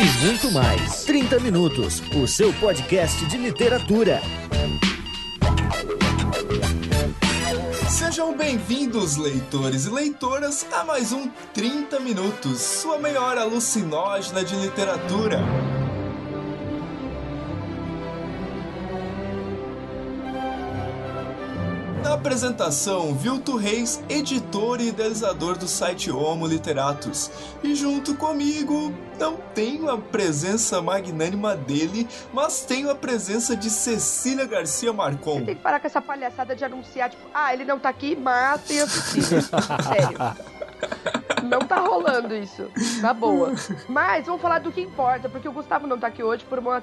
e muito mais. 30 Minutos, o seu podcast de literatura. Sejam bem-vindos, leitores e leitoras, a mais um 30 Minutos, sua melhor alucinógena de literatura. Apresentação, Vilto Reis, editor e idealizador do site Homo Literatus. E junto comigo, não tenho a presença magnânima dele, mas tenho a presença de Cecília Garcia Marcon. Você tem que parar com essa palhaçada de anunciar, tipo, ah, ele não tá aqui, mas tem a Cecília. Sério. Não tá rolando isso. Na boa. Mas vamos falar do que importa, porque o Gustavo não tá aqui hoje por, uma,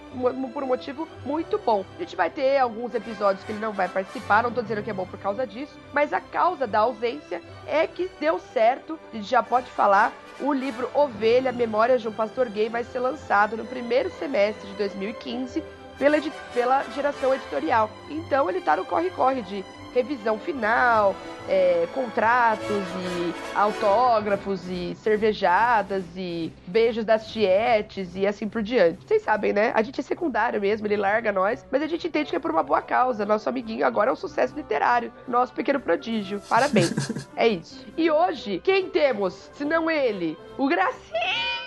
por um motivo muito bom. A gente vai ter alguns episódios que ele não vai participar, não tô dizendo que é bom por causa disso, mas a causa da ausência é que deu certo, a gente já pode falar, o livro Ovelha, Memórias de um Pastor Gay vai ser lançado no primeiro semestre de 2015 pela, pela geração editorial. Então ele tá no corre-corre de revisão final, é, contratos e autógrafos e cervejadas e beijos das tietes e assim por diante. Vocês sabem, né? A gente é secundário mesmo, ele larga nós, mas a gente entende que é por uma boa causa. Nosso amiguinho agora é um sucesso literário, nosso pequeno prodígio. Parabéns. é isso. E hoje, quem temos, se não ele? O Gracinha!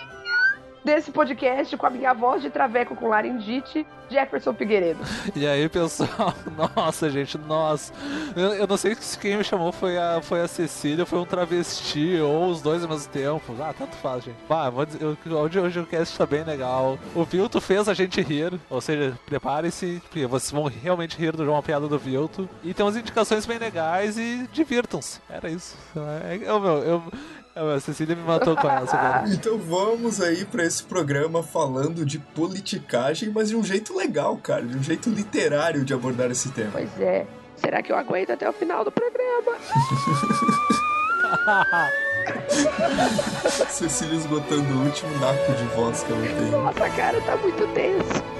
Desse podcast com a minha voz de traveco com laringite, Jefferson Figueiredo. E aí, pessoal? Nossa, gente, nossa. Eu, eu, não sei se quem me chamou foi a, foi a Cecília, foi um travesti, ou os dois ao mesmo tempo. Ah, tanto faz, gente. Ah, vou dizer, hoje, hoje o cast tá bem legal. O Vilto fez a gente rir, ou seja, prepare-se, porque vocês vão realmente rir de uma piada do Vilto. E tem umas indicações bem legais e divirtam-se. Era isso. É, eu, meu, eu, a Cecília me matou com essa. Então vamos aí para esse programa falando de politicagem, mas de um jeito legal, cara, de um jeito literário de abordar esse tema. Pois é. Será que eu aguento até o final do programa? Cecília esgotando o último naco de voz que ela tem. Nossa, cara, tá muito tenso.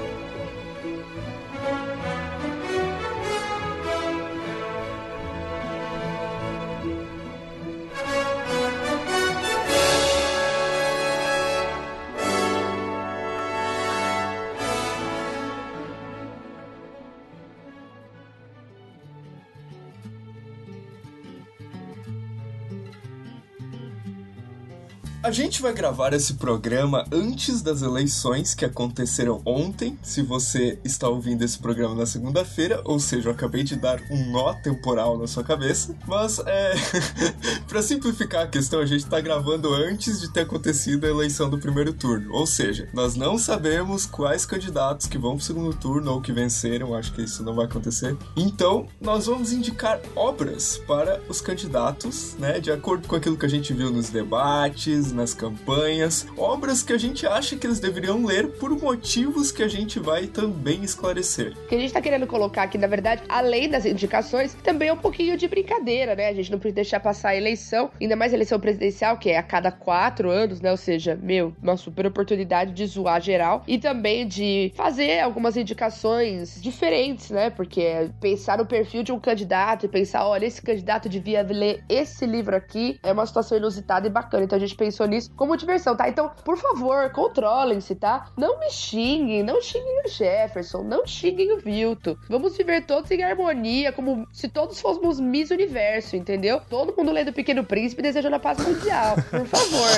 Gente vai gravar esse programa antes das eleições que aconteceram ontem. Se você está ouvindo esse programa na segunda-feira, ou seja, eu acabei de dar um nó temporal na sua cabeça. Mas, é. para simplificar a questão, a gente está gravando antes de ter acontecido a eleição do primeiro turno. Ou seja, nós não sabemos quais candidatos que vão para o segundo turno ou que venceram. Acho que isso não vai acontecer. Então, nós vamos indicar obras para os candidatos, né? De acordo com aquilo que a gente viu nos debates nas campanhas, obras que a gente acha que eles deveriam ler por motivos que a gente vai também esclarecer. O que a gente tá querendo colocar aqui, na verdade, além das indicações, também é um pouquinho de brincadeira, né? A gente não precisa deixar passar a eleição, ainda mais a eleição presidencial, que é a cada quatro anos, né? Ou seja, meu, uma super oportunidade de zoar geral e também de fazer algumas indicações diferentes, né? Porque pensar no perfil de um candidato e pensar, olha, esse candidato devia ler esse livro aqui é uma situação inusitada e bacana. Então a gente pensou nisso como diversão, tá? Então, por favor, controlem-se, tá? Não me xinguem, não xinguem o Jefferson, não xinguem o Vilto. Vamos viver todos em harmonia, como se todos fôssemos Miss Universo, entendeu? Todo mundo lendo o Pequeno Príncipe desejando a paz mundial, por favor.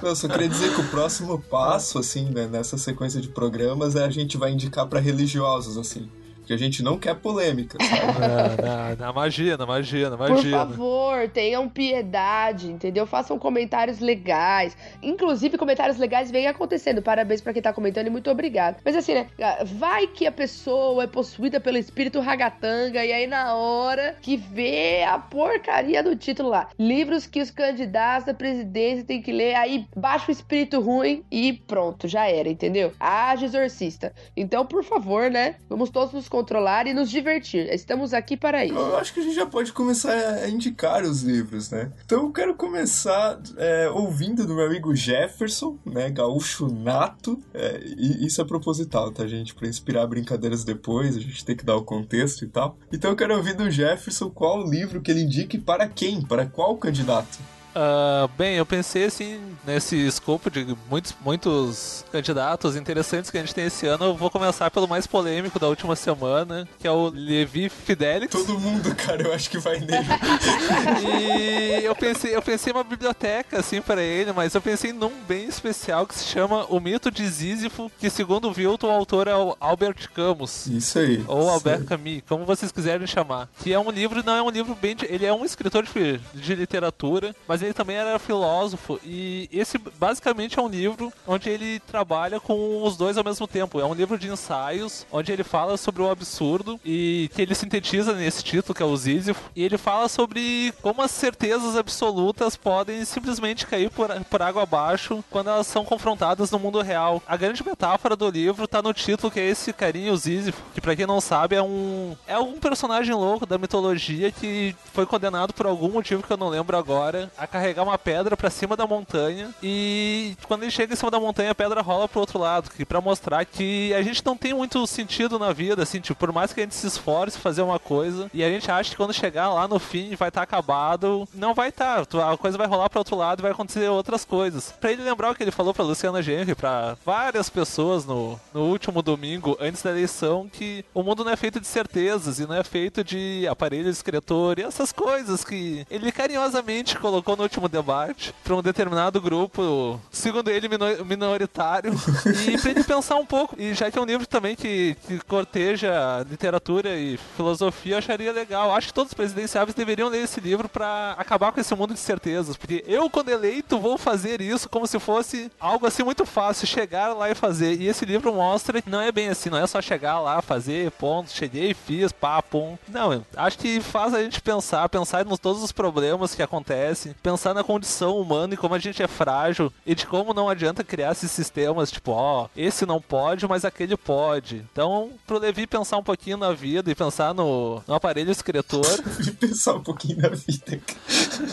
Eu só queria dizer que o próximo passo, assim, né, nessa sequência de programas é a gente vai indicar para religiosos, assim que a gente não quer polêmica. Sabe? na, magia, na magia, na magia. Por favor, tenham piedade, entendeu? Façam comentários legais. Inclusive, comentários legais vêm acontecendo. Parabéns para quem tá comentando e muito obrigado. Mas assim, né? Vai que a pessoa é possuída pelo espírito ragatanga e aí na hora que vê a porcaria do título lá, livros que os candidatos da presidência têm que ler, aí baixa o espírito ruim e pronto, já era, entendeu? Age exorcista. Então, por favor, né? Vamos todos nos controlar e nos divertir. Estamos aqui para isso. Eu acho que a gente já pode começar a indicar os livros, né? Então eu quero começar é, ouvindo do meu amigo Jefferson, né? Gaúcho nato. É, e isso é proposital, tá, gente? Para inspirar brincadeiras depois, a gente tem que dar o contexto e tal. Então eu quero ouvir do Jefferson qual o livro que ele indique para quem, para qual candidato. Uh, bem, eu pensei assim, nesse escopo de muitos, muitos candidatos interessantes que a gente tem esse ano. Eu vou começar pelo mais polêmico da última semana, que é o Levi Fidelix. Todo mundo, cara, eu acho que vai nele. e eu pensei, eu pensei uma biblioteca, assim, para ele, mas eu pensei num bem especial que se chama O Mito de Sísifo, que segundo o Wilton, o autor é o Albert Camus. Isso aí. Ou Albert Camus, como vocês quiserem chamar. Que é um livro, não é um livro bem. De, ele é um escritor de, de literatura, mas ele também era filósofo. E esse basicamente é um livro onde ele trabalha com os dois ao mesmo tempo. É um livro de ensaios, onde ele fala sobre o absurdo e que ele sintetiza nesse título, que é o Sísifo. E ele fala sobre como as certezas absolutas podem simplesmente cair por, por água abaixo quando elas são confrontadas no mundo real. A grande metáfora do livro tá no título, que é esse carinho, Sísifo, que pra quem não sabe é um é um personagem louco da mitologia que foi condenado por algum motivo que eu não lembro agora a carregar uma pedra para cima da montanha e quando ele chega em cima da montanha a pedra rola pro outro lado, que para mostrar que a gente não tem muito sentido na vida, assim, tipo, por mais que a gente se esforce fazer uma coisa e a gente acha que quando chegar lá no fim vai estar tá acabado, não vai estar, tá, a coisa vai rolar pro outro lado e vai acontecer outras coisas. Para ele lembrar o que ele falou para Luciana Genri, para várias pessoas no, no último domingo antes da eleição que o mundo não é feito de certezas e não é feito de aparelho escritor e essas coisas que ele carinhosamente colocou no último debate para um determinado grupo, segundo ele, minoritário, e para ele pensar um pouco. E já que é um livro também que, que corteja literatura e filosofia, eu acharia legal. Acho que todos os presidenciáveis deveriam ler esse livro para acabar com esse mundo de certezas, porque eu, quando eleito, vou fazer isso como se fosse algo assim muito fácil, chegar lá e fazer. E esse livro mostra que não é bem assim, não é só chegar lá, fazer, ponto, cheguei, fiz, pá, pum. Não, acho que faz a gente pensar, pensar nos todos os problemas que acontecem, pensar na condição humana e como a gente é frágil e de como não adianta criar esses sistemas, tipo, ó, esse não pode, mas aquele pode. Então, pro Levi pensar um pouquinho na vida e pensar no, no aparelho escritor. pensar um pouquinho na vida.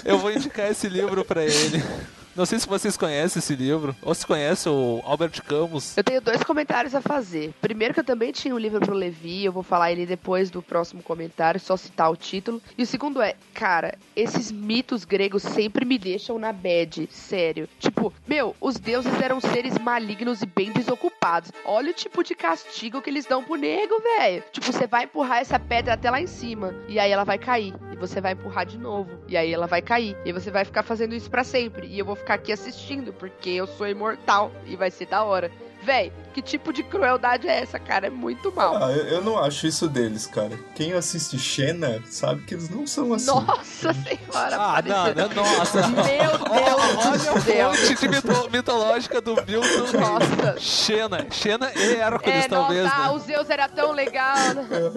eu vou indicar esse livro para ele. Não sei se vocês conhecem esse livro, ou se conhece o Albert Camus. Eu tenho dois comentários a fazer. Primeiro que eu também tinha um livro pro Levi, eu vou falar ele depois do próximo comentário, só citar o título. E o segundo é, cara, esses mitos gregos sempre me deixam na bad, sério. Tipo, meu, os deuses eram seres malignos e bem desocupados. Olha o tipo de castigo que eles dão pro nego, velho. Tipo, você vai empurrar essa pedra até lá em cima, e aí ela vai cair. E você vai empurrar de novo, e aí ela vai cair. E você vai ficar fazendo isso para sempre. E eu vou ficar aqui assistindo, porque eu sou imortal e vai ser da hora. Véi, que tipo de crueldade é essa, cara? É muito mal. Ah, eu, eu não acho isso deles, cara. Quem assiste Xena sabe que eles não são assim. Nossa senhora, Ah, não, não, nossa. Meu Deus, Olha a fonte mito mitológica do Milton. Nossa. Xena. Xena e Hércules, É, talvez, nossa, né? o Zeus era tão legal.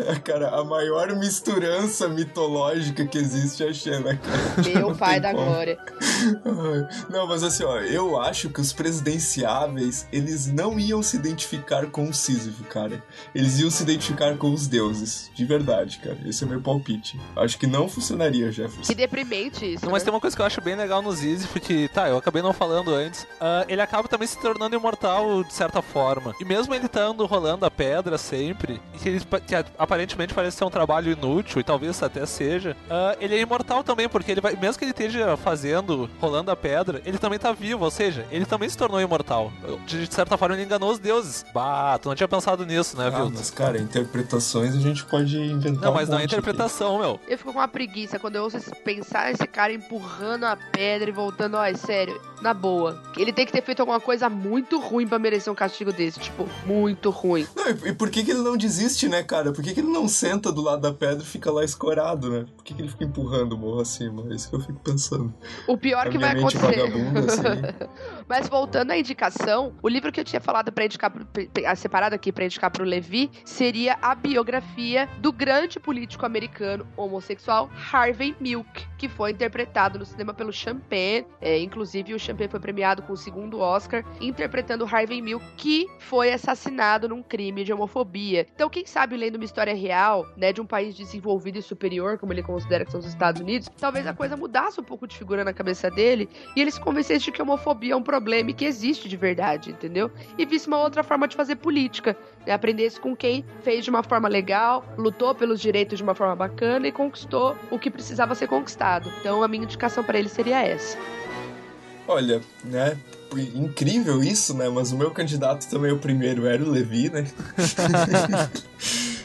É, cara, a maior misturança mitológica que existe é a Xena, cara. Meu Não pai da como. glória. Não, mas assim, ó, eu acho que os presidenciáveis, eles não iam se identificar com o Sísifo, cara. Eles iam se identificar com os deuses. De verdade, cara. Esse é meu palpite. Acho que não funcionaria, Jefferson. Que deprimente isso. Não, mas né? tem uma coisa que eu acho bem legal no Sísifo, que, tá, eu acabei não falando antes. ah, ele acaba também se tornando imortal de certa forma. E mesmo ele estando rolando a pedra sempre, e que, ele, que aparentemente parece ser um trabalho inútil, e talvez até seja, ah, ele é imortal também, porque ele vai, mesmo que ele esteja fazendo, rolando a pedra, ele também tá vivo, ou seja, ele também se tornou imortal. De, certa forma, ele enganou os deuses. Bah, tu não tinha pensado nisso, né, Ah, viu? mas, cara, interpretações a gente pode inventar Não, um mas não é monte aqui. interpretação, meu. Eu fico com uma preguiça quando eu ouço esse, pensar esse cara empurrando a pedra e voltando. Ó, é sério, na boa. Ele tem que ter feito alguma coisa muito ruim pra merecer um castigo desse. Tipo, muito ruim. Não, e e por que, que ele não desiste, né, cara? Por que, que ele não senta do lado da pedra e fica lá escorado, né? Por que, que ele fica empurrando o morro acima? É isso que eu fico pensando. O pior A que vai acontecer. assim. Mas voltando à indicação, o livro que eu tinha falado para indicar, pro- ah, separado aqui pra indicar pro Levi, seria a biografia do grande político americano homossexual Harvey Milk, que foi interpretado no cinema pelo Champagne. É, inclusive, o Champagne foi premiado com o segundo Oscar, interpretando Harvey Milk, que foi assassinado num crime de homofobia. Então, quem sabe, lendo uma história real, né, de um país desenvolvido e superior, como ele considera que são os Estados Unidos, talvez a coisa mudasse um pouco de figura na cabeça cabeça dele e ele se convencesse de que a homofobia é um problema e que existe de verdade, entendeu? E visse uma outra forma de fazer política. Né? Aprendesse com quem fez de uma forma legal, lutou pelos direitos de uma forma bacana e conquistou o que precisava ser conquistado. Então a minha indicação para ele seria essa. Olha, né? Incrível isso, né? Mas o meu candidato também é o primeiro, era o Levi, né?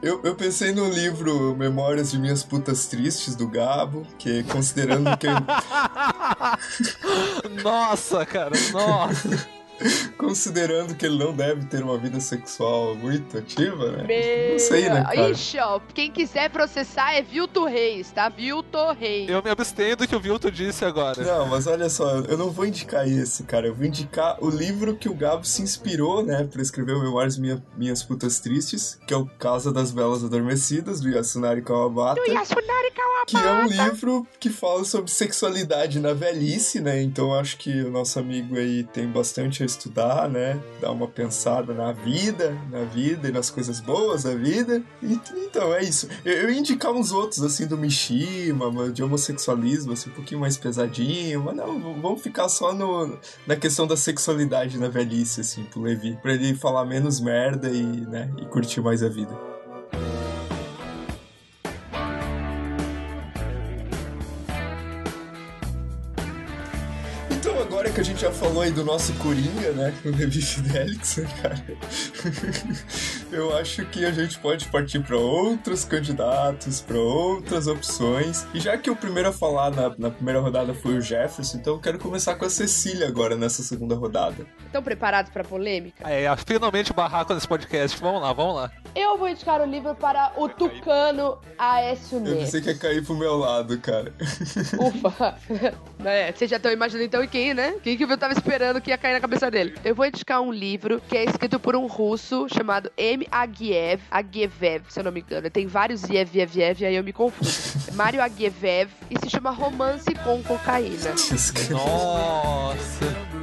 Eu, eu pensei no livro Memórias de Minhas Putas Tristes, do Gabo, que considerando que. nossa, cara, nossa! Considerando que ele não deve ter uma vida sexual muito ativa, né? Meu... Não sei, né, cara? Ixi, ó, quem quiser processar é Vilto Reis, tá? Vilto Reis. Eu me abstenho do que o Vilto disse agora. Não, mas olha só, eu não vou indicar esse, cara. Eu vou indicar o livro que o Gabo se inspirou, né, pra escrever o Memórias Minha, Minhas Putas Tristes, que é o Casa das Belas Adormecidas, do Yasunari Kawabata. Do Yasunari Kawabata. Que é um livro que fala sobre sexualidade na velhice, né? Então acho que o nosso amigo aí tem bastante estudar, né? Dar uma pensada na vida, na vida e nas coisas boas da vida. E, então, é isso. Eu, eu ia indicar uns outros, assim, do Mishima, de homossexualismo, assim, um pouquinho mais pesadinho, mas não, vamos ficar só no, na questão da sexualidade na velhice, assim, pro Levi. Pra ele falar menos merda e, né, e curtir mais a vida. Que a gente já falou aí do nosso Coringa, né? O Levi Fidelix, né, cara? Eu acho que a gente pode partir para outros candidatos, para outras opções. E já que o primeiro a falar na, na, primeira rodada foi o Jefferson, então eu quero começar com a Cecília agora nessa segunda rodada. Estão preparados para polêmica? É, finalmente barraco nesse podcast. Vamos lá, vamos lá. Eu vou indicar o livro para o Tucano Aécio Neto. Eu pensei que ia cair pro meu lado, cara. Ufa. É, vocês já estão imaginando então quem, né? Quem que eu tava esperando que ia cair na cabeça dele? Eu vou indicar um livro que é escrito por um russo chamado M. Agiev, Agievev, se eu não me engano. Tem vários Iev, Iev, Iev, e aí eu me confundo. Mário Agievev e se chama Romance com Cocaína. Nossa!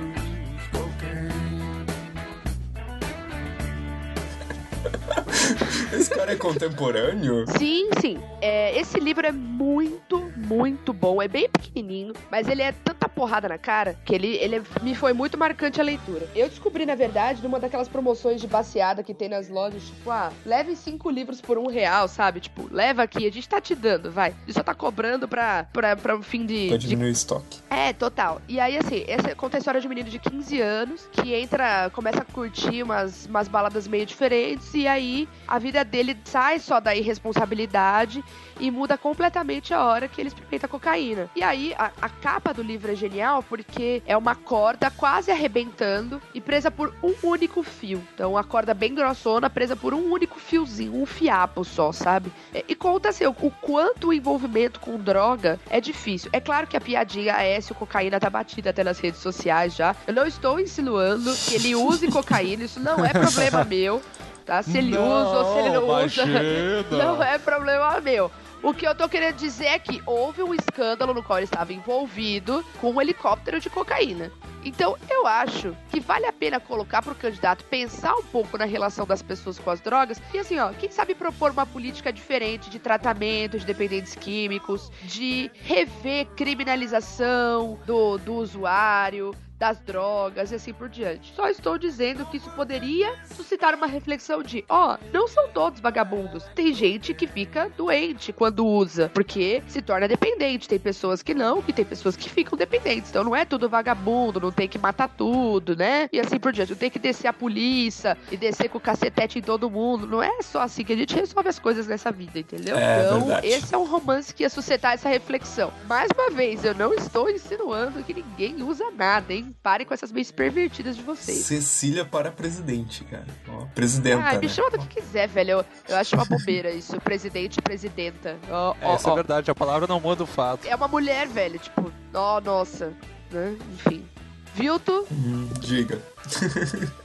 Esse cara é contemporâneo? Sim, sim. É, esse livro é muito, muito bom. É bem pequenininho, mas ele é tanta porrada na cara que ele, ele me foi muito marcante a leitura. Eu descobri, na verdade, numa daquelas promoções de baseada que tem nas lojas, tipo, ah, leve cinco livros por um real, sabe? Tipo, leva aqui, a gente tá te dando, vai. Gente só tá cobrando pra, pra, pra um fim de. Pra diminuir de... o estoque. É, total. E aí, assim, essa conta a história de um menino de 15 anos que entra, começa a curtir umas, umas baladas meio diferentes e aí a vida dele sai só da irresponsabilidade e muda completamente a hora que ele experimenta cocaína. E aí, a, a, capa do livro é genial porque é uma corda quase arrebentando e presa por um único fio. Então, uma corda bem grossona, presa por um único fiozinho, um fiapo só, sabe? E, e conta assim, o, o, quanto o envolvimento com droga é difícil. É claro que a piadinha é se o cocaína tá batida até nas redes sociais já. Eu não estou insinuando que ele use cocaína, isso não é problema meu tá? Se ele não, usa ou se ele não imagina. usa, não é problema meu. O que eu tô querendo dizer é que houve um escândalo no qual ele estava envolvido com um helicóptero de cocaína. Então, eu acho que vale a pena colocar pro candidato pensar um pouco na relação das pessoas com as drogas e assim, ó, quem sabe propor uma política diferente de tratamento de dependentes químicos, de rever criminalização do, do usuário, das drogas e assim por diante. Só estou dizendo que isso poderia suscitar uma reflexão de, ó, oh, não são todos vagabundos. Tem gente que fica doente quando usa, porque se torna dependente. Tem pessoas que não, e tem pessoas que ficam dependentes. Então não é tudo vagabundo, não tem que matar tudo, né? E assim por diante. Não tem que descer a polícia e descer com o cacetete em todo mundo. Não é só assim que a gente resolve as coisas nessa vida, entendeu? É, então, verdade. esse é um romance que ia suscitar essa reflexão. Mais uma vez, eu não estou insinuando que ninguém usa nada, hein? Parem com essas meias pervertidas de vocês. Cecília para presidente, cara. Ó, presidenta. Ah, me né? chama do que quiser, velho. Eu, eu acho uma bobeira isso. Presidente, presidenta. Oh, oh, isso oh. é verdade, a palavra não muda o fato. É uma mulher, velho. Tipo, ó, oh, nossa. Né? Enfim. Vilto? Hum, diga.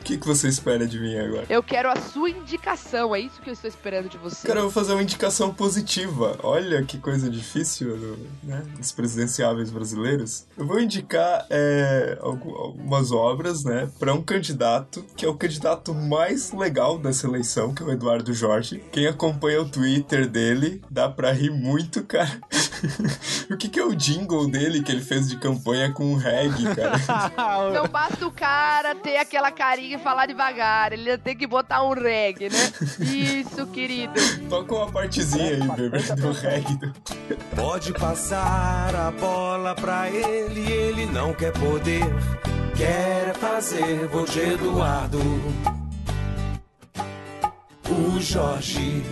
O que, que você espera de mim agora? Eu quero a sua indicação, é isso que eu estou esperando de você. Cara, eu vou fazer uma indicação positiva. Olha que coisa difícil né, dos presidenciáveis brasileiros. Eu vou indicar é, algumas obras, né, para um candidato que é o candidato mais legal dessa eleição, que é o Eduardo Jorge. Quem acompanha o Twitter dele, dá pra rir muito, cara. o que, que é o jingle dele que ele fez de campanha com o reggae, cara? Não basta o cara ter aquela carinha e falar devagar, ele tem que botar um reggae, né? Isso, querido. Toca uma partezinha aí, bebê, do reggae. Pode passar a bola pra ele, ele não quer poder. Quer fazer gol de Eduardo. O Jorge.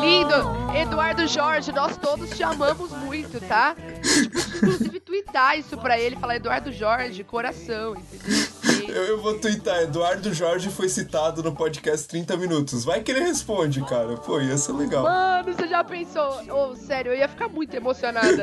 Lindo! Eduardo Jorge, nós todos te amamos muito, tá? Inclusive, twittar isso pra ele, falar Eduardo Jorge, coração, entendeu? Eu, eu vou twittar, Eduardo Jorge foi citado no podcast 30 Minutos. Vai que ele responde, cara. Pô, ia ser legal. Mano, você já pensou? Ô, sério, eu ia ficar muito emocionada.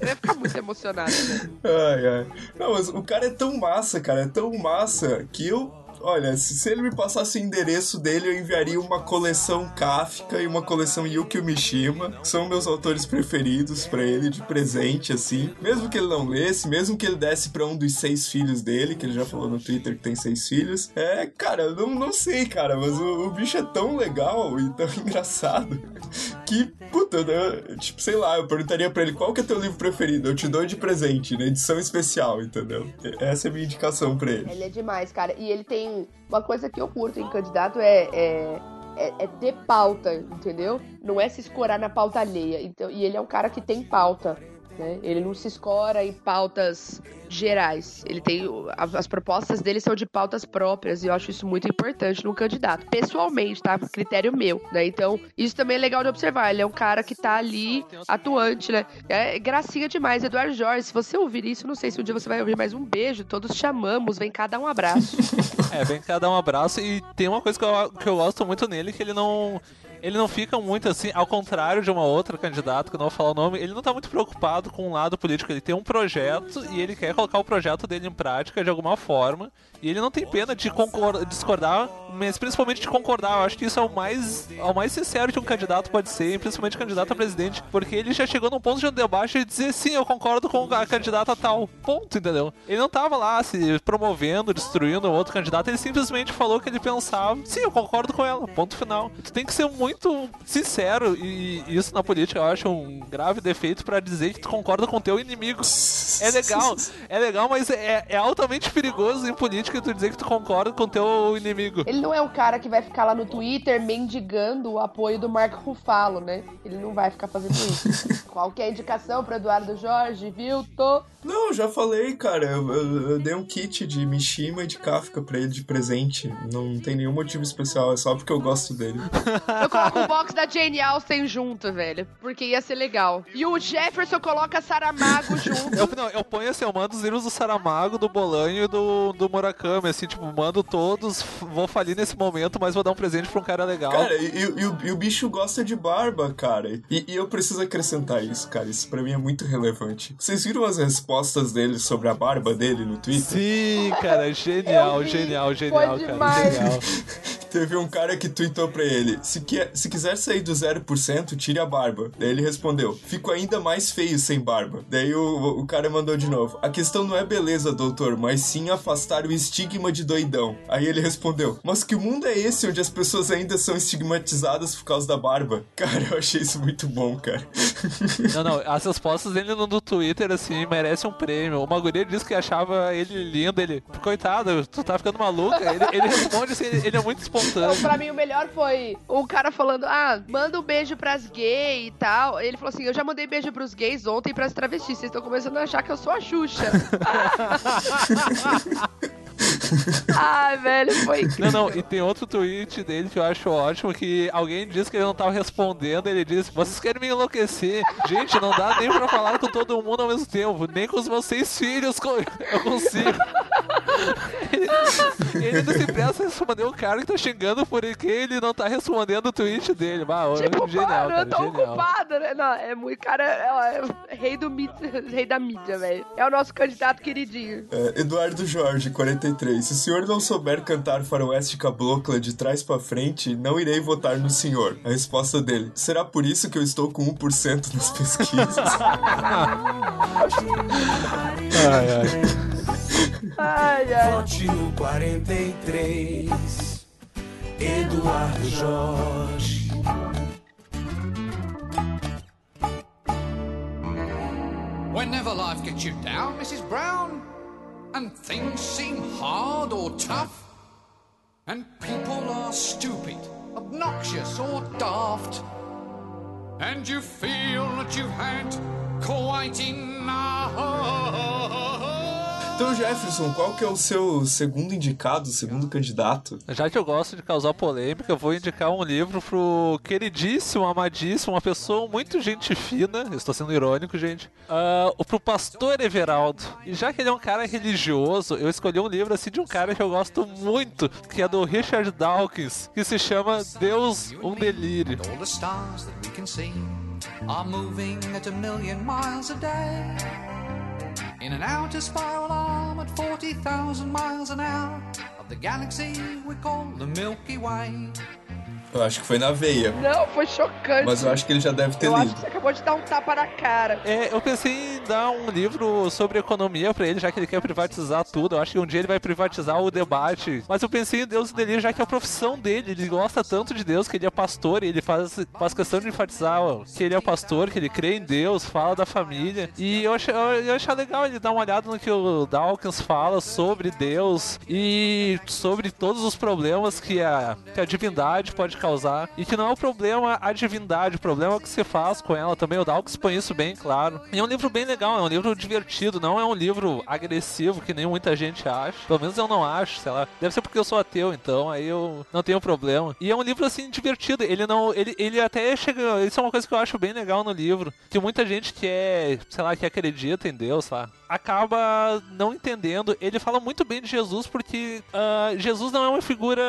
Eu ia ficar muito emocionada, né? Ai, ai. Não, mas o cara é tão massa, cara. É tão massa que eu Olha, se, ele me passasse o endereço dele, eu enviaria uma coleção Kafka e uma coleção Yukio Mishima, que são meus autores preferidos para ele de presente, assim. Mesmo que ele não lesse, mesmo que ele desse para um dos seis filhos dele, que ele já falou no Twitter que tem seis filhos. É, cara, eu não, não sei, cara, mas o, o bicho é tão legal e tão engraçado que, puta, eu, tipo, sei lá, eu perguntaria para ele qual que é teu livro preferido, eu te dou de presente, na edição especial, entendeu? Essa é a minha indicação para ele. Ele é demais, cara, e ele tem uma coisa que eu curto em candidato é, é, é, é, ter pauta, entendeu? Não é se escorar na pauta alheia. Então, e ele é um cara que tem pauta. Né? Ele não se escora em pautas gerais. Ele tem. As propostas dele são de pautas próprias, e eu acho isso muito importante no candidato. Pessoalmente, tá? Critério meu, né? Então, isso também é legal de observar. Ele é um cara que tá ali atuante, né? É gracinha demais. Eduardo Jorge, se você ouvir isso, não sei se um dia você vai ouvir mais um beijo. Todos chamamos, vem cada um abraço. é, vem cada um abraço. E tem uma coisa que eu, que eu gosto muito nele, que ele não ele não fica muito assim, ao contrário de uma outra candidata, que eu não vou falar o nome, ele não tá muito preocupado com o lado político. Ele tem um projeto e ele quer colocar o projeto dele em prática de alguma forma. E ele não tem pena de discordar, mas principalmente de concordar. Eu acho que isso é o mais, é o mais sincero que um candidato pode ser, principalmente candidato a presidente, porque ele já chegou num ponto de um debate e dizer sim, eu concordo com a candidata tal. Ponto, entendeu? Ele não tava lá se promovendo, destruindo outro candidato, ele simplesmente falou que ele pensava, sim, eu concordo com ela. Ponto final. Tu tem que ser muito sincero e isso na política eu acho um grave defeito para dizer que tu concorda com teu inimigo. É legal, é legal, mas é, é altamente perigoso em política tu dizer que tu concorda com teu inimigo. Ele não é um cara que vai ficar lá no Twitter mendigando o apoio do Marco Rufalo, né? Ele não vai ficar fazendo isso. Qual que é a indicação pro Eduardo Jorge, viu? Tô. Não, já falei, cara. Eu, eu, eu, dei um kit de Mishima e de Kafka pra ele de presente. Não tem nenhum motivo especial, é só porque eu gosto dele. eu coloco o box da Jane Austen junto, velho. Porque ia ser legal. E o Jefferson coloca Saramago junto. Eu, não, eu ponho assim, eu mando os livros do Saramago, do Bolanho e do, do Murakami, assim, tipo, mando todos, vou falir nesse momento, mas vou dar um presente pra um cara legal. Cara, e, e, e, o, e o, bicho gosta de barba, cara. E, eu preciso acrescentar isso, cara. Isso pra mim é muito relevante. Vocês viram as respostas dele sobre a barba dele no Twitter? Sim, cara, genial, genial, genial, Foi cara. Genial. Teve um cara que tweetou pra ele: se, quer, se quiser sair do 0%, tire a barba. Daí ele respondeu: fico ainda mais feio sem barba. Daí o, o cara mandou de novo: a questão não é beleza, doutor, mas sim afastar o estigma de doidão. Aí ele respondeu: mas que mundo é esse onde as pessoas ainda são estigmatizadas por causa da barba? Cara, eu achei isso muito bom, cara. Não, não, as respostas dele no Twitter, assim, merecem um prêmio. Uma guria disse que achava ele lindo, ele, coitado, tu tá ficando maluca. Ele, ele responde assim, ele, ele é muito espontâneo então, pra mim, o melhor foi o cara falando: ah, manda um beijo pras gays e tal. Ele falou assim: eu já mandei beijo pros gays ontem e pras travestis. Vocês estão começando a achar que eu sou a Xuxa. Ai, velho, foi incrível. Não, não, e tem outro tweet dele que eu acho ótimo, que alguém disse que ele não tava respondendo, ele disse, vocês querem me enlouquecer. Gente, não dá nem pra falar com todo mundo ao mesmo tempo, nem com os meus seis filhos eu consigo. ele, ele ainda se presta a responder o cara que tá xingando porque ele não tá respondendo o tweet dele. Bah, tipo, genial, mano, cara, eu tô genial. ocupado, né? Não, é muito, cara, é, é rei, do mídia, rei da mídia, velho. É o nosso candidato queridinho. É, Eduardo Jorge, 43. Se o senhor não souber cantar faroeste cabocla de trás para frente, não irei votar no senhor. A resposta dele: Será por isso que eu estou com 1% nas pesquisas? ai, ai. Ai, ai. Vote no 43, Eduardo Jorge. Whenever life gets you down, Mrs. Brown, and things seem hard or tough, and people are stupid, obnoxious, or daft, and you feel that you've had quite enough. Então, Jefferson, qual que é o seu segundo indicado, segundo candidato? Já que eu gosto de causar polêmica, eu vou indicar um livro pro queridíssimo, amadíssimo, uma pessoa muito gente fina, estou sendo irônico, gente, uh, pro pastor Everaldo. E já que ele é um cara religioso, eu escolhi um livro assim de um cara que eu gosto muito, que é do Richard Dawkins, que se chama Deus, um Delírio. All the stars that we can see are moving at a million miles a day. In an outer spiral arm at 40,000 miles an hour of the galaxy we call the Milky Way. Eu acho que foi na veia. Não, foi chocante. Mas eu acho que ele já deve ter Eu acho lido. que você acabou de dar um tapa na cara. É, eu pensei em dar um livro sobre economia pra ele, já que ele quer privatizar tudo. Eu acho que um dia ele vai privatizar o debate. Mas eu pensei em Deus dele, já que é a profissão dele. Ele gosta tanto de Deus que ele é pastor e ele faz, faz questão de enfatizar ó, que ele é pastor, que ele crê em Deus, fala da família. E eu achei, eu, eu achei legal ele dar uma olhada no que o Dawkins fala sobre Deus e sobre todos os problemas que a, que a divindade pode causar. E que não é o problema a divindade, o problema é o que você faz com ela também. O Dawkins põe isso bem claro. E é um livro bem legal, é um livro divertido, não é um livro agressivo que nem muita gente acha. Pelo menos eu não acho, sei lá. Deve ser porque eu sou ateu, então aí eu não tenho problema. E é um livro assim divertido. Ele não, ele, ele até chega, isso é uma coisa que eu acho bem legal no livro, que muita gente que é, sei lá, que acredita em Deus, lá, acaba não entendendo. Ele fala muito bem de Jesus porque ah, Jesus não é uma figura.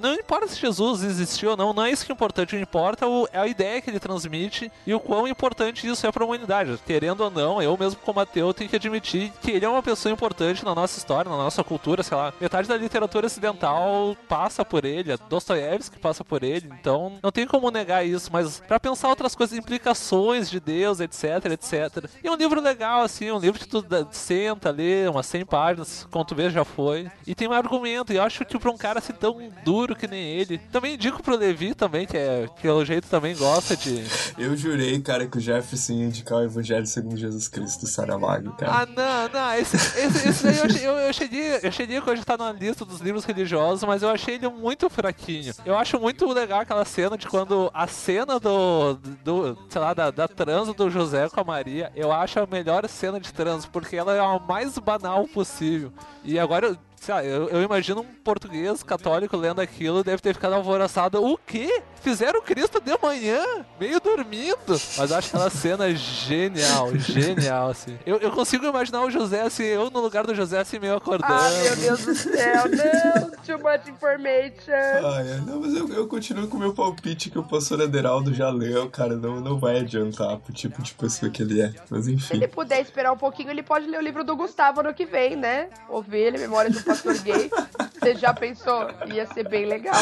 Não importa se Jesus existiu ou não, não é isso que é importante. O que importa é é a ideia que ele transmite e o quão importante isso é para a humanidade. Querendo ou não, eu mesmo como ateu tenho que admitir que ele é uma pessoa importante na nossa história, na nossa cultura, sei lá. Metade da literatura ocidental passa por ele, é Dostoiévski passa por ele, então não tem como negar isso, mas para pensar outras coisas, implicações de Deus, etc, etc. E é um livro legal, assim, um livro que tu senta, lê umas 100 páginas, quanto vê já foi, e tem um argumento, e eu acho que pra um cara assim tão duro que nem ele, também indico pro Levi também, que é, pelo jeito também gosta de... Eu jurei, cara, que o Jefferson ia indicar o Evangelho segundo Jesus Cristo, Saramago, cara. Ah, não, não, esse, esse, esse daí eu, eu, eu cheguei, eu cheguei que hoje tá na lista dos livros religiosos, mas eu achei ele muito fraquinho. Eu acho muito legal aquela cena de quando a cena do, do sei lá, da, da transa do José com a Maria, eu acho a melhor cena de transa, porque ela é a mais banal possível. E agora, eu- sei lá, eu, eu imagino um português católico lendo aquilo, deve ter ficado alvoroçado. O quê? Fizeram Cristo de manhã, meio dormindo. Mas eu acho aquela cena genial, genial, assim. Eu, eu consigo imaginar o José assim, eu no lugar do José assim, meio acordando. Ah, meu Deus do céu, não! Too much information. Ah, é. Não, mas eu, eu continuo com o meu palpite que o pastor Ederaldo já leu, cara. Não, não vai adiantar pro tipo de pessoa que ele é. Mas Se enfim. ele puder esperar um pouquinho, ele pode ler o livro do Gustavo no que vem, né? Ovelha, Memórias do Pastor Gay. Você já pensou? Ia ser bem legal.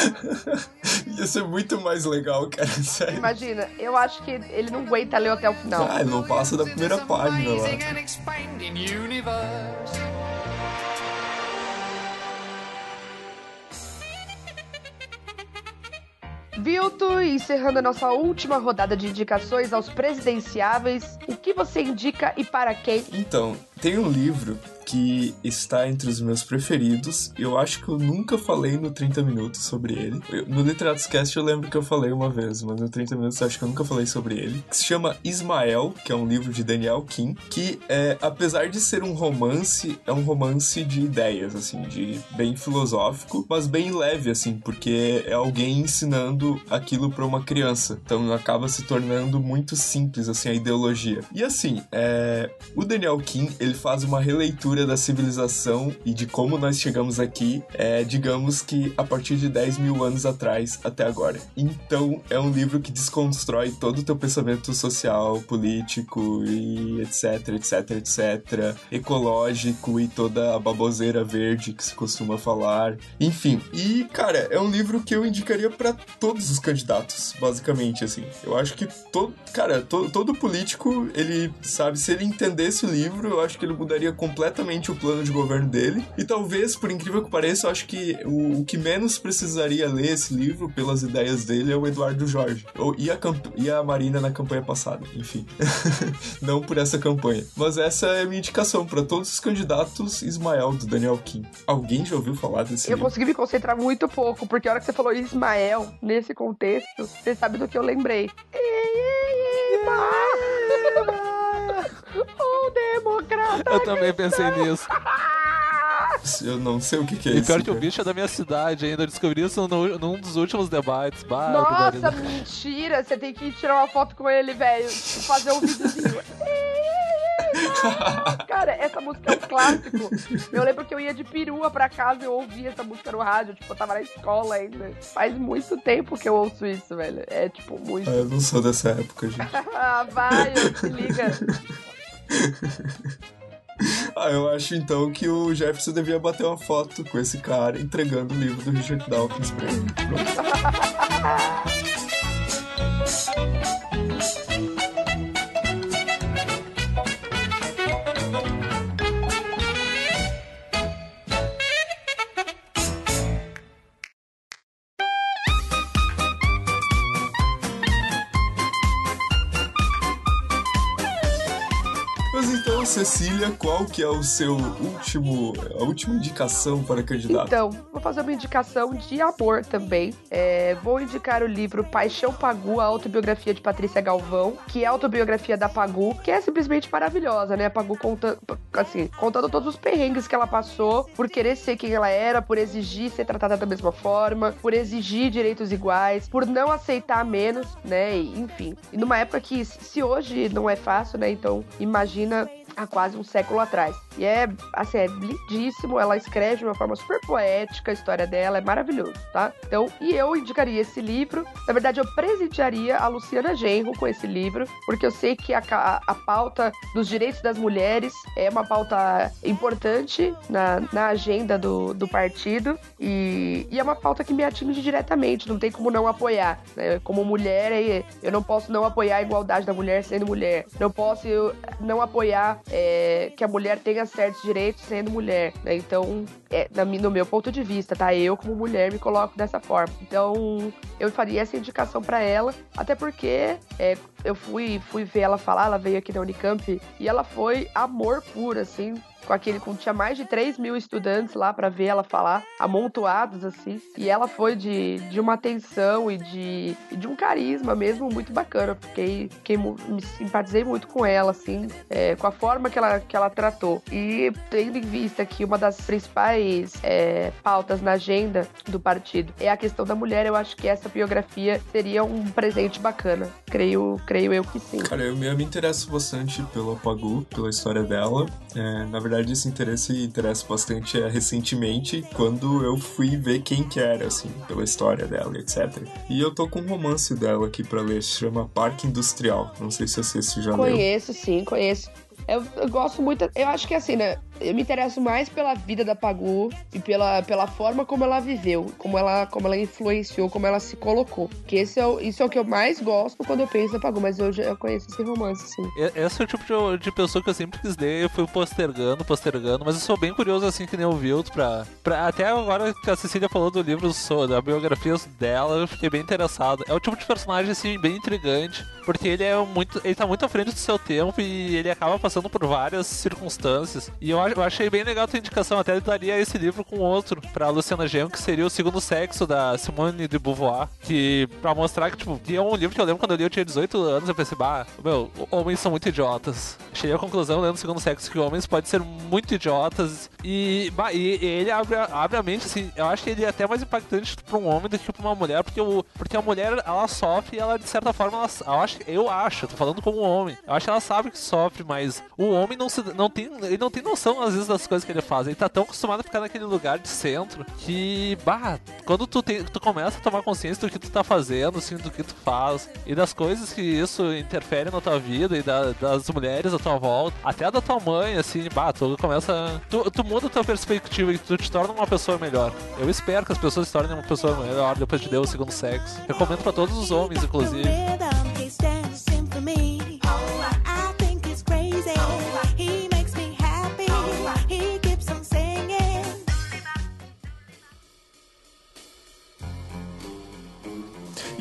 Ia ser muito mais legal, cara. Sério. Imagina, eu acho que ele não aguenta ler até o final. Ah, ele não passa da primeira página lá. Vilto, encerrando a nossa última rodada de indicações aos presidenciáveis, o que você indica e para quem? Então, tem um livro que está entre os meus preferidos. Eu acho que eu nunca falei no 30 Minutos sobre ele. Eu- no Literatos Cast eu lembro que eu falei uma vez, mas no 30 Minutos eu acho que eu nunca falei sobre ele. Que se chama Ismael, que é um livro de Daniel Kim, que é, apesar de ser um romance, é um romance de ideias, assim, de bem filosófico, mas bem leve, assim, porque é alguém ensinando aquilo para uma criança. Então acaba se tornando muito simples, assim, a ideologia. E assim, é, o Daniel Kim, ele faz uma releitura da civilização e de como nós chegamos aqui, é, digamos que a partir de 10 mil anos atrás até agora. Então, é um livro que desconstrói todo o teu pensamento social, político e etc, etc, etc, ecológico e toda a baboseira verde que se costuma falar. Enfim, e cara, é um livro que eu indicaria pra todos os candidatos, basicamente assim. Eu acho que todo, cara, to- todo político, ele sabe se ele entendesse o livro, eu acho acho que ele mudaria completamente o plano de governo dele. E talvez, por incrível que pareça, eu acho que o, o que menos precisaria ler esse livro, pelas ideias dele, é o Eduardo Jorge. Ou, e, a, e a Marina na campanha passada, enfim. Não por essa campanha. Mas essa é a minha indicação para todos os candidatos Ismael, do Daniel Kim. Alguém já ouviu falar desse Eu livro? consegui me concentrar muito pouco, porque a hora que você falou Ismael, nesse contexto, você sabe do que eu lembrei. O Eu também pensei nisso. Eu não sei o que, que é E isso. pior que o bicho é da minha cidade ainda. Eu descobri isso no- num dos últimos debates. Bah, Nossa, mentira! Você tem que tirar uma foto com ele, velho. Fazer um videozinho. Cara, essa música é um clássico. Eu lembro que eu ia de perua pra casa e eu ouvia essa música no rádio. Tipo, eu tava na escola ainda. Faz muito tempo que eu ouço isso, velho. É, tipo, muito. Ah, eu não sou dessa época, gente. Ah, vai, ô, se liga. Ah, eu acho então que o Jefferson devia bater uma foto com esse cara entregando o livro do Richard Dawkins pra ele. Pronto. Mas então, Cecília, qual que é o seu último, a última indicação para candidato? Então, vou fazer uma indicação de amor também. É, vou indicar o livro Paixão Pagu, a autobiografia de Patrícia Galvão, que é a autobiografia da Pagu, que é simplesmente maravilhosa, né? A Pagu conta, assim, contando todos os perrengues que ela passou por querer ser quem ela era, por exigir ser tratada da mesma forma, por exigir direitos iguais, por não aceitar menos, né? E, enfim. E numa época que, se hoje não é fácil, né? Então, imagina No. Há quase um século atrás. E é, assim, é lindíssimo, ela escreve de uma forma super poética a história dela, é maravilhoso, tá? Então, e eu indicaria esse livro. Na verdade, eu presentearia a Luciana Genro com esse livro, porque eu sei que a, ca- a pauta dos direitos das mulheres é uma pauta importante na, na agenda do, do partido e, e é uma pauta que me atinge diretamente, não tem como não apoiar. né? Como mulher, eu não posso não apoiar a igualdade da mulher sendo mulher. Não posso não apoiar é, que a mulher tenha certos direitos sendo mulher. né? Então, é, na no meu ponto de vista, tá? Eu, como mulher, me coloco dessa forma. Então, eu faria essa indicação pra ela, até porque é, eu fui, fui ver ela falar, ela veio aqui na Unicamp e ela foi amor puro, assim. Com aquele, com, tinha mais de 3 mil estudantes lá pra ver ela falar, amontoados assim. E ela foi de, de uma atenção e de, de um carisma mesmo muito bacana. Fiquei, fiquei me simpatizei muito com ela, assim, é, com a forma que ela, que ela tratou. E tendo em vista que uma das principais é, pautas na agenda do partido é a questão da mulher, eu acho que essa biografia seria um presente bacana. Creio, creio eu que sim. Cara, eu me, interesso bastante pela Pagu, pela história dela. É, na verdade, esse interesse interessa bastante é, recentemente, quando eu fui ver quem que era, assim, pela história dela, etc. E eu tô com um romance dela aqui pra ler, se chama Parque Industrial. Não sei se você já leu. Conheço, sim, conheço. Eu, eu gosto muito. Eu acho que assim, né? Eu me interesso mais pela vida da Pagu e pela, pela forma como ela viveu, como ela, como ela influenciou, como ela se colocou. Que esse é o, isso é o que eu mais gosto quando eu penso na Pagu, mas eu já conheço esse romance, Esse é o tipo de, de pessoa que eu sempre quis ler, eu fui postergando, postergando, mas eu sou bem curioso assim que nem o Vilto pra, pra. Até agora que a Cecília falou do livro da biografia dela, eu fiquei bem interessado. É o tipo de personagem assim, bem intrigante, porque ele é muito. ele tá muito à frente do seu tempo e ele acaba passando por várias circunstâncias. E eu, ach- eu achei bem legal a tua indicação, até daria esse livro com outro pra Luciana Genro, que seria o segundo sexo da Simone de Beauvoir, que pra mostrar que, tipo, que é um livro que eu lembro quando eu li, eu tinha 18 anos, eu pensei, bah, meu, homens são muito idiotas. Cheguei à conclusão, lendo o segundo sexo, que homens podem ser muito idiotas. E, bah, e, e ele abre, abre a mente, assim, eu acho que ele é até mais impactante pra um homem do que pra uma mulher, porque, o, porque a mulher, ela sofre e ela, de certa forma, ela, eu acho, eu acho, tô falando como um homem, eu acho que ela sabe que sofre, mas o homem não, se, não, tem, ele não tem noção, às vezes, das coisas que ele faz. Ele tá tão acostumado a ficar naquele lugar de centro que, bah, quando tu, tem, tu começa a tomar consciência do que tu tá fazendo, assim, do que tu faz e das coisas que isso interfere na tua vida e da- das mulheres à tua volta, até da tua mãe, assim, bah, tu começa. Tu, tu muda a tua perspectiva e tu te torna uma pessoa melhor. Eu espero que as pessoas se tornem uma pessoa melhor depois de o segundo sexo. Recomendo pra todos os homens, inclusive.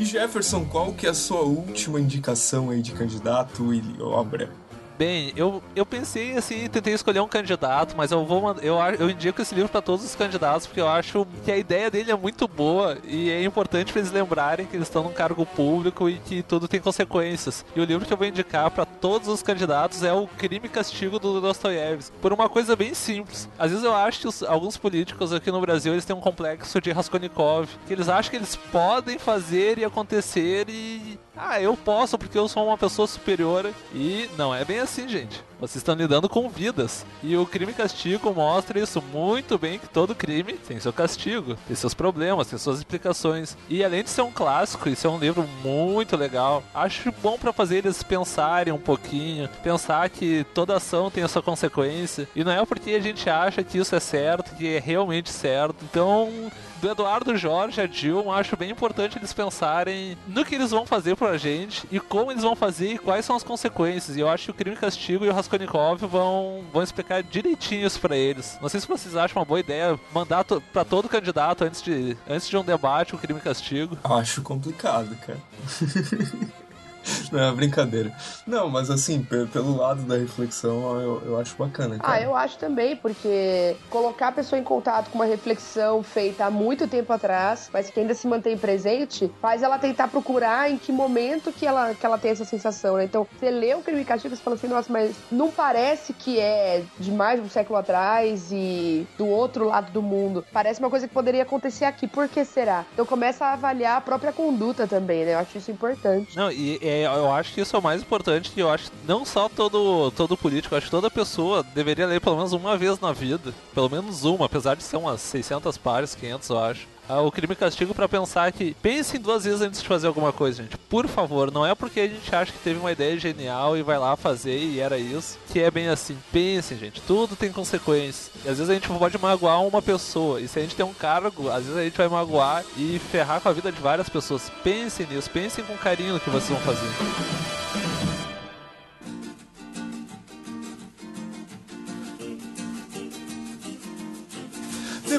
Jefferson, qual que é a sua última indicação aí de candidato e obra? Bem, eu, eu pensei assim, tentei escolher um candidato, mas eu vou eu, eu indico esse livro para todos os candidatos porque eu acho que a ideia dele é muito boa e é importante para eles lembrarem que eles estão num cargo público e que tudo tem consequências. E o livro que eu vou indicar para todos os candidatos é o Crime e Castigo do Dostoiévski, por uma coisa bem simples. Às vezes eu acho que os, alguns políticos aqui no Brasil eles têm um complexo de Raskolnikov, que eles acham que eles podem fazer e acontecer e ah, eu posso porque eu sou uma pessoa superior. E não é bem assim, gente. Vocês estão lidando com vidas. E o crime castigo mostra isso muito bem que todo crime tem seu castigo, tem seus problemas, tem suas explicações. E além de ser um clássico e ser um livro muito legal, acho bom para fazer eles pensarem um pouquinho, pensar que toda ação tem a sua consequência. E não é porque a gente acha que isso é certo, que é realmente certo. Então, do Eduardo Jorge a Dilma, acho bem importante eles pensarem no que eles vão fazer pra gente e como eles vão fazer e quais são as consequências. E eu acho que o Crime Castigo e o Raskolnikov vão, vão explicar direitinho isso pra eles. Não sei se vocês acham uma boa ideia mandar to pra todo candidato antes de, antes de um debate o Crime e Castigo. Acho complicado, cara. Não, é brincadeira. Não, mas assim, pelo lado da reflexão, eu, eu acho bacana. Cara. Ah, eu acho também, porque colocar a pessoa em contato com uma reflexão feita há muito tempo atrás, mas que ainda se mantém presente, faz ela tentar procurar em que momento que ela, que ela tem essa sensação, né? Então, você lê o Crime e Castigo e fala assim, nossa, mas não parece que é de mais de um século atrás e do outro lado do mundo. Parece uma coisa que poderia acontecer aqui. Por que será? Então começa a avaliar a própria conduta também, né? Eu acho isso importante. Não, e é, eu acho que isso é o mais importante, que eu acho não só todo, todo político, eu acho que toda pessoa deveria ler pelo menos uma vez na vida. Pelo menos uma, apesar de ser umas 600 pares, 500 eu acho o crime e castigo para pensar que pensem duas vezes antes de fazer alguma coisa, gente. Por favor, não é porque a gente acha que teve uma ideia genial e vai lá fazer e era isso, que é bem assim. Pensem, gente, tudo tem consequências. E às vezes a gente pode magoar uma pessoa, e se a gente tem um cargo, às vezes a gente vai magoar e ferrar com a vida de várias pessoas. Pensem nisso, pensem com carinho no que vocês vão fazer.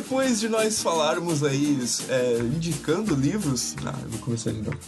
Depois de nós falarmos aí, é, indicando livros. Ah, eu vou começar de novo.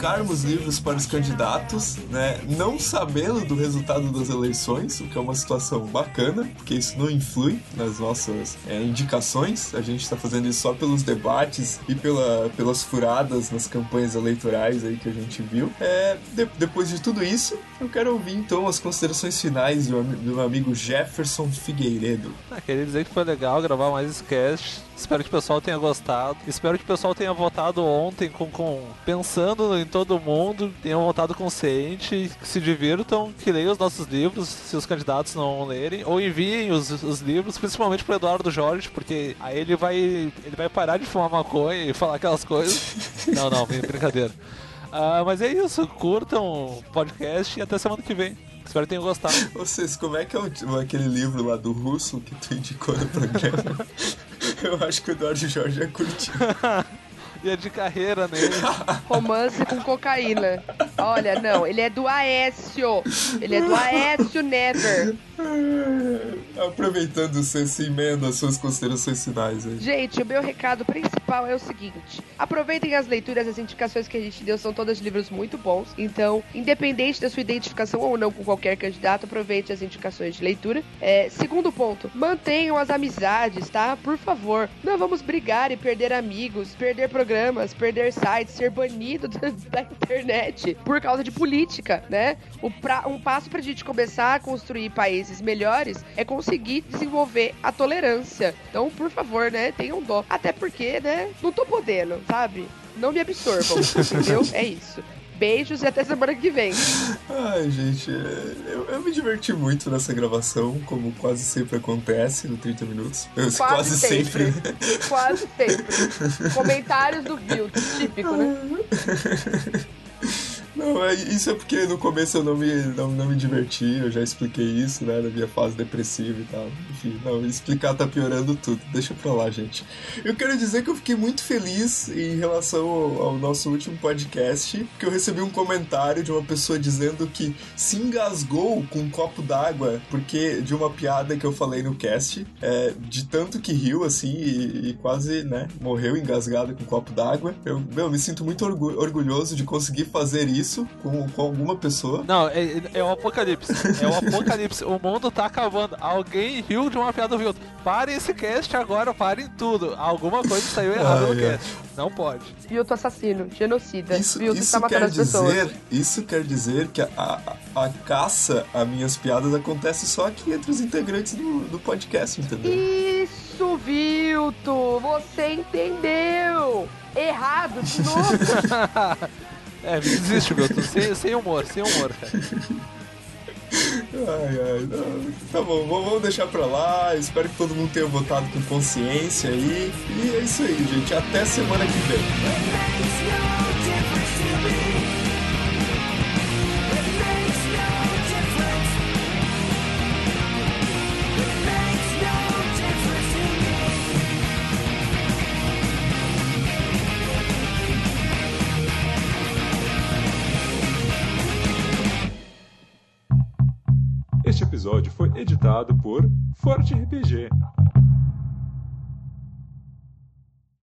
Indicarmos livros para os candidatos, né, não sabendo do resultado das eleições, o que é uma situação bacana, porque isso não influi nas nossas é, indicações, a gente está fazendo isso só pelos debates e pela, pelas furadas nas campanhas eleitorais aí que a gente viu. É, de, depois de tudo isso, eu quero ouvir então as considerações finais do, do meu amigo Jefferson Figueiredo. Ah, queria dizer que foi legal gravar mais esse cast. Espero que o pessoal tenha gostado. Espero que o pessoal tenha votado ontem com, com pensando todo mundo, tenham votado consciente, que se divirtam, que leiam os nossos livros, se os candidatos não lerem, ou enviem os, os livros, principalmente pro Eduardo Jorge, porque aí ele vai, ele vai parar de fumar maconha e falar aquelas coisas. não, não, brincadeira. Uh, mas é isso, curtam o podcast e até semana que vem. Espero que tenham gostado. Vocês, como é que é o, aquele livro lá do russo que tu indicou no programa? Eu acho que o Eduardo Jorge é curtir. Ia de carreira nele. Romance com cocaína. Olha, não, ele é do Aécio. Ele é do Aécio Never. Aproveitando você se emenda as suas considerações finais aí. Gente, o meu recado principal é o seguinte: aproveitem as leituras, as indicações que a gente deu são todas livros muito bons. Então, independente da sua identificação ou não com qualquer candidato, aproveite as indicações de leitura. É, segundo ponto, mantenham as amizades, tá? Por favor. Não vamos brigar e perder amigos, perder programas, perder sites, ser banido da, internet por causa de política, né? O pra, um passo pra gente começar a construir países países melhores é conseguir desenvolver a tolerância. Então, por favor, né, tenham dó. Até porque, né, não tô podendo, sabe? Não me absorvam, entendeu? É isso. Beijos e até semana que vem. Ai, gente, eu, eu, me diverti muito nessa gravação, como quase sempre acontece no 30 Minutos. Eu, quase, quase sempre. sempre. quase sempre. Comentários do Bill, típico, né? Não, é, isso é porque no começo eu não me, não, não me diverti, eu já expliquei isso, né, na minha fase depressiva e tal. Enfim, não, explicar tá piorando tudo, deixa pra lá, gente. Eu quero dizer que eu fiquei muito feliz em relação ao, ao nosso último podcast, que eu recebi um comentário de uma pessoa dizendo que se engasgou com um copo d'água, porque de uma piada que eu falei no cast, é, de tanto que riu, assim, e, e quase, né, morreu engasgado com um copo d'água. Eu, meu, me sinto muito orgu orgulhoso de conseguir fazer isso isso com, com alguma pessoa. Não, é, é um apocalipse. É um apocalipse. o mundo tá acabando. Alguém riu de uma piada do Vilto. Parem esse cast agora, parem tudo. Alguma coisa saiu errada no cast. Não pode. Vilto assassino, genocida. Isso, Vilto isso está matando quer as pessoas. dizer, isso quer dizer que a, a, a caça a minhas piadas acontece só aqui entre os integrantes do, do podcast, entendeu? Isso, Vilto! Você entendeu! Errado, de novo! É, desiste, Milton. Sem, sem humor, sem humor, cara. Ai, ai, não. Tá bom, vamos deixar pra lá. Espero que todo mundo tenha votado com consciência aí. E é isso aí, gente. Até semana que vem. Por Forte RPG.